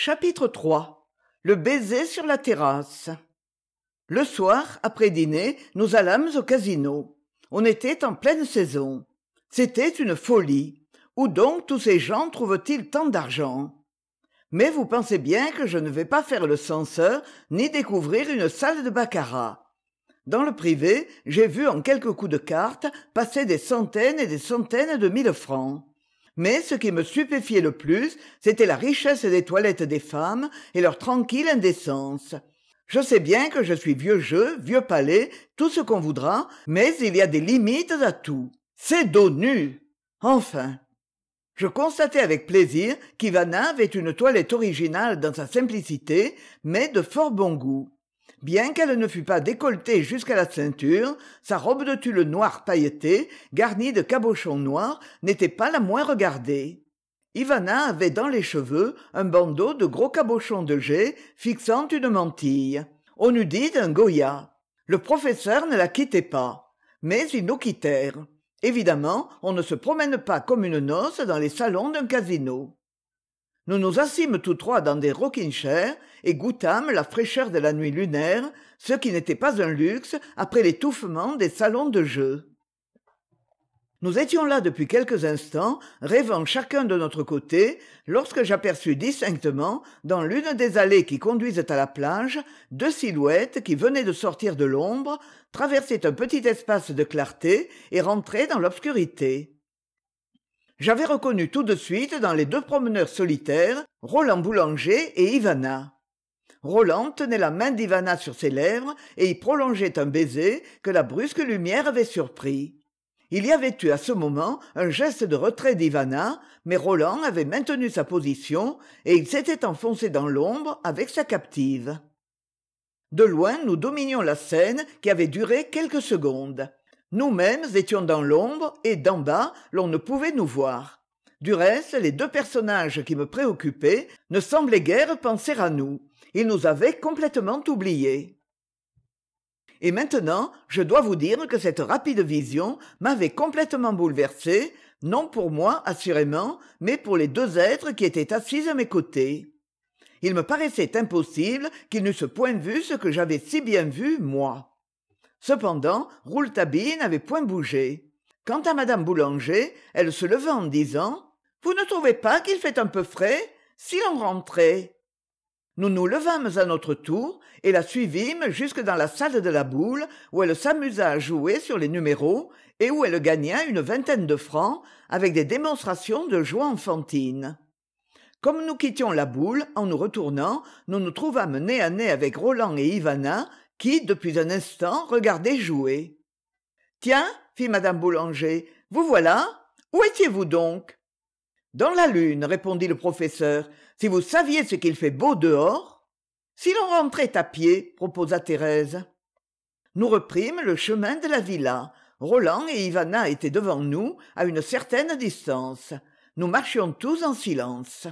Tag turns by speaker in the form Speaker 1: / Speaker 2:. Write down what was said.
Speaker 1: chapitre iii le baiser sur la terrasse. Le soir après dîner nous allâmes au casino. On était en pleine saison. C'était une folie. Où donc tous ces gens trouvent-ils tant d'argent? Mais vous pensez bien que je ne vais pas faire le censeur ni découvrir une salle de baccarat. Dans le privé j'ai vu en quelques coups de cartes passer des centaines et des centaines de mille francs mais ce qui me stupéfiait le plus c'était la richesse des toilettes des femmes et leur tranquille indécence. Je sais bien que je suis vieux jeu vieux palais tout ce qu'on voudra mais il y a des limites à tout. C'est dos nus enfin je constatai avec plaisir qu'ivana avait une toilette originale dans sa simplicité mais de fort bon goût bien qu'elle ne fût pas décolletée jusqu'à la ceinture sa robe de tulle noir pailleté garnie de cabochons noirs n'était pas la moins regardée. Ivana avait dans les cheveux un bandeau de gros cabochons de jais fixant une mantille. On eût dit un goya. Le professeur ne la quittait pas mais ils nous quittèrent. Évidemment on ne se promène pas comme une noce dans les salons d'un casino nous nous assîmes tous trois dans des rocking chairs et goûtâmes la fraîcheur de la nuit lunaire ce qui n'était pas un luxe après l'étouffement des salons de jeu. Nous étions là depuis quelques instants rêvant chacun de notre côté lorsque j'aperçus distinctement dans l'une des allées qui conduisent à la plage deux silhouettes qui venaient de sortir de l'ombre traverser un petit espace de clarté et rentrer dans l'obscurité j'avais reconnu tout de suite dans les deux promeneurs solitaires roland boulanger et ivana. Roland tenait la main d'ivana sur ses lèvres et y prolongeait un baiser que la brusque lumière avait surpris. Il y avait eu à ce moment un geste de retrait d'ivana mais roland avait maintenu sa position et il s'était enfoncé dans l'ombre avec sa captive. De loin nous dominions la scène qui avait duré quelques secondes nous-mêmes étions dans l'ombre et d'en bas l'on ne pouvait nous voir. Du reste les deux personnages qui me préoccupaient ne semblaient guère penser à nous. Ils nous avaient complètement oubliés. Et maintenant je dois vous dire que cette rapide vision m'avait complètement bouleversé non pour moi assurément mais pour les deux êtres qui étaient assis à mes côtés. Il me paraissait impossible qu'ils n'eussent point vu ce que j'avais si bien vu moi cependant rouletabille n'avait point bougé. Quant à madame boulanger elle se leva en disant vous ne trouvez pas qu'il fait un peu frais si l'on rentrait? Nous nous levâmes à notre tour et la suivîmes jusque dans la salle de la boule où elle s'amusa à jouer sur les numéros et où elle gagna une vingtaine de francs avec des démonstrations de joie enfantine. Comme nous quittions la boule en nous retournant nous nous trouvâmes nez à nez avec roland et ivana qui depuis un instant regardaient jouer tiens fit mme boulanger vous voilà. Où étiez-vous donc dans la lune répondit le professeur si vous saviez ce qu'il fait beau dehors si l'on rentrait à pied proposa thérèse. Nous reprîmes le chemin de la villa. Roland et ivana étaient devant nous à une certaine distance. Nous marchions tous en silence